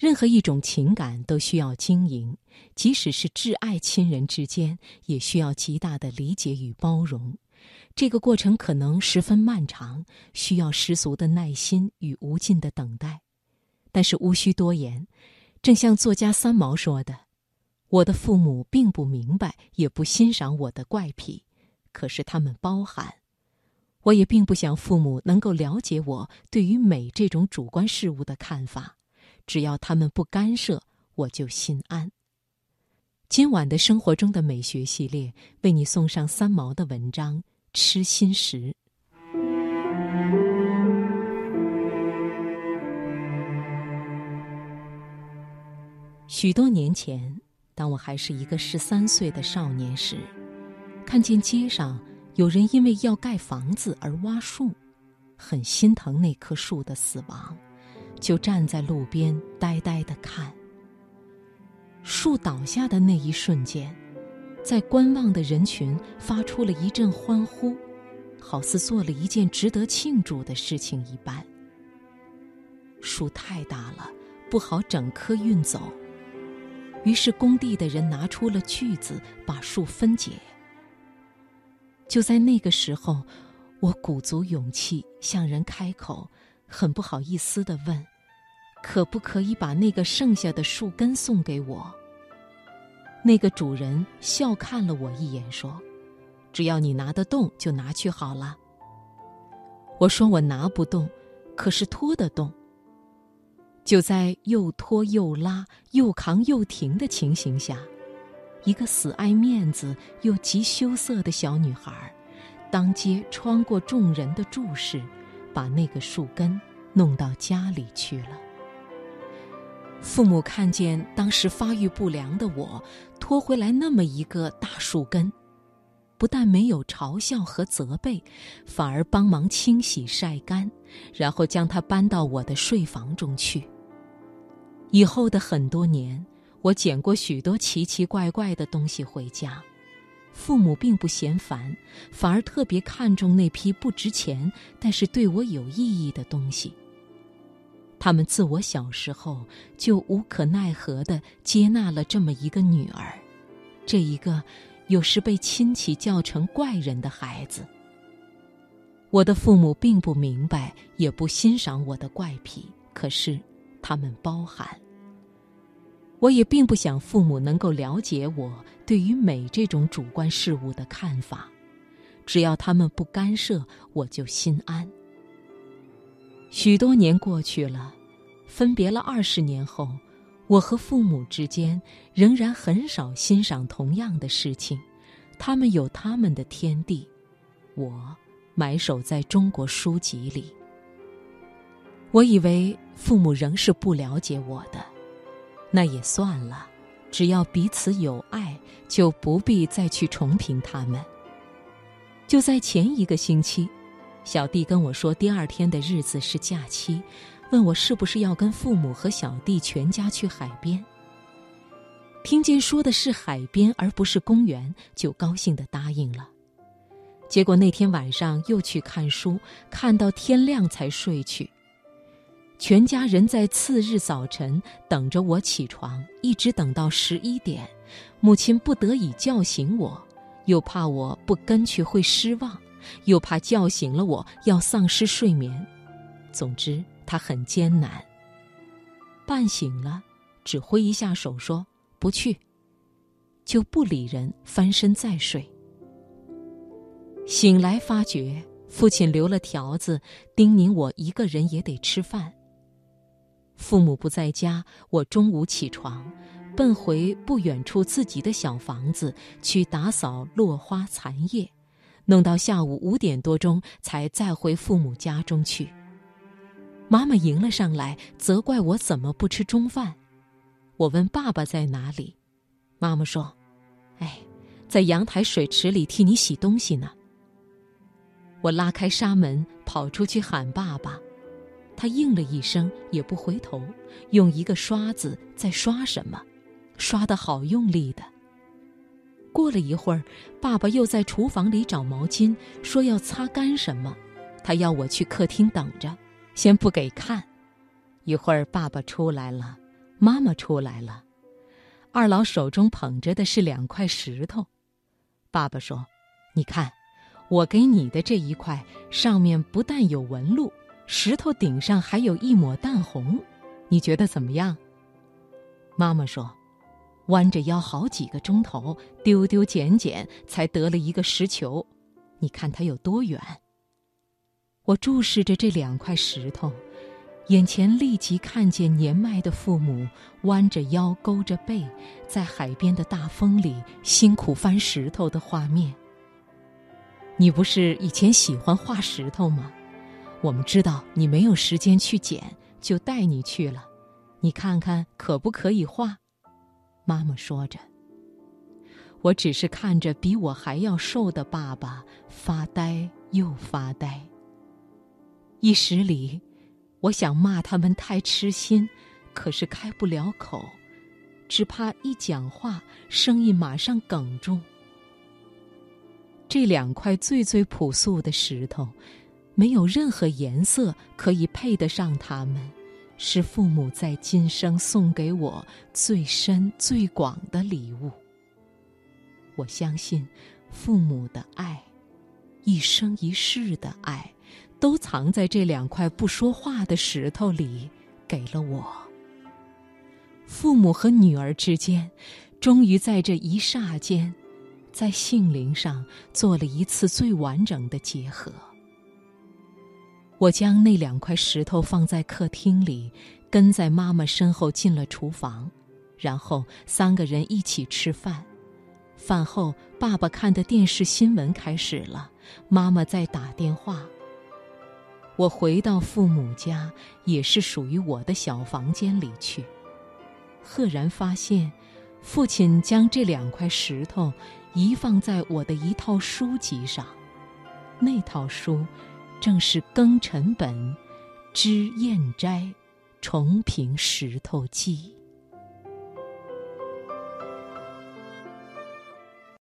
任何一种情感都需要经营，即使是挚爱亲人之间，也需要极大的理解与包容。这个过程可能十分漫长，需要十足的耐心与无尽的等待。但是无需多言，正像作家三毛说的：“我的父母并不明白，也不欣赏我的怪癖，可是他们包涵。我也并不想父母能够了解我对于美这种主观事物的看法。”只要他们不干涉，我就心安。今晚的生活中的美学系列为你送上三毛的文章《痴心时》。许多年前，当我还是一个十三岁的少年时，看见街上有人因为要盖房子而挖树，很心疼那棵树的死亡。就站在路边呆呆的看。树倒下的那一瞬间，在观望的人群发出了一阵欢呼，好似做了一件值得庆祝的事情一般。树太大了，不好整棵运走，于是工地的人拿出了锯子，把树分解。就在那个时候，我鼓足勇气向人开口。很不好意思的问：“可不可以把那个剩下的树根送给我？”那个主人笑看了我一眼，说：“只要你拿得动，就拿去好了。”我说：“我拿不动，可是拖得动。”就在又拖又拉、又扛又停的情形下，一个死爱面子又极羞涩的小女孩，当街穿过众人的注视。把那个树根弄到家里去了。父母看见当时发育不良的我拖回来那么一个大树根，不但没有嘲笑和责备，反而帮忙清洗晒干，然后将它搬到我的睡房中去。以后的很多年，我捡过许多奇奇怪怪的东西回家。父母并不嫌烦，反而特别看重那批不值钱但是对我有意义的东西。他们自我小时候就无可奈何地接纳了这么一个女儿，这一个有时被亲戚叫成怪人的孩子。我的父母并不明白，也不欣赏我的怪癖，可是他们包涵。我也并不想父母能够了解我对于美这种主观事物的看法，只要他们不干涉，我就心安。许多年过去了，分别了二十年后，我和父母之间仍然很少欣赏同样的事情，他们有他们的天地，我埋首在中国书籍里。我以为父母仍是不了解我的。那也算了，只要彼此有爱，就不必再去重评他们。就在前一个星期，小弟跟我说，第二天的日子是假期，问我是不是要跟父母和小弟全家去海边。听见说的是海边而不是公园，就高兴的答应了。结果那天晚上又去看书，看到天亮才睡去。全家人在次日早晨等着我起床，一直等到十一点，母亲不得已叫醒我，又怕我不跟去会失望，又怕叫醒了我要丧失睡眠。总之，他很艰难。半醒了，只挥一下手说不去，就不理人，翻身再睡。醒来发觉父亲留了条子，叮咛我一个人也得吃饭。父母不在家，我中午起床，奔回不远处自己的小房子去打扫落花残叶，弄到下午五点多钟才再回父母家中去。妈妈迎了上来，责怪我怎么不吃中饭。我问爸爸在哪里，妈妈说：“哎，在阳台水池里替你洗东西呢。”我拉开纱门，跑出去喊爸爸。他应了一声，也不回头，用一个刷子在刷什么，刷得好用力的。过了一会儿，爸爸又在厨房里找毛巾，说要擦干什么。他要我去客厅等着，先不给看。一会儿爸爸出来了，妈妈出来了，二老手中捧着的是两块石头。爸爸说：“你看，我给你的这一块上面不但有纹路，石头顶上还有一抹淡红，你觉得怎么样？”妈妈说：“弯着腰好几个钟头，丢丢捡捡，才得了一个石球。你看它有多远？”我注视着这两块石头，眼前立即看见年迈的父母弯着腰、勾着背，在海边的大风里辛苦翻石头的画面。你不是以前喜欢画石头吗？我们知道你没有时间去捡，就带你去了。你看看可不可以画？妈妈说着，我只是看着比我还要瘦的爸爸发呆又发呆。一时里，我想骂他们太痴心，可是开不了口，只怕一讲话，声音马上哽住。这两块最最朴素的石头，没有任何颜色可以配得上它们，是父母在今生送给我最深最广的礼物。我相信，父母的爱，一生一世的爱。都藏在这两块不说话的石头里，给了我。父母和女儿之间，终于在这一霎间，在性灵上做了一次最完整的结合。我将那两块石头放在客厅里，跟在妈妈身后进了厨房，然后三个人一起吃饭。饭后，爸爸看的电视新闻开始了，妈妈在打电话。我回到父母家，也是属于我的小房间里去。赫然发现，父亲将这两块石头移放在我的一套书籍上。那套书，正是庚辰本知砚斋重评石头记。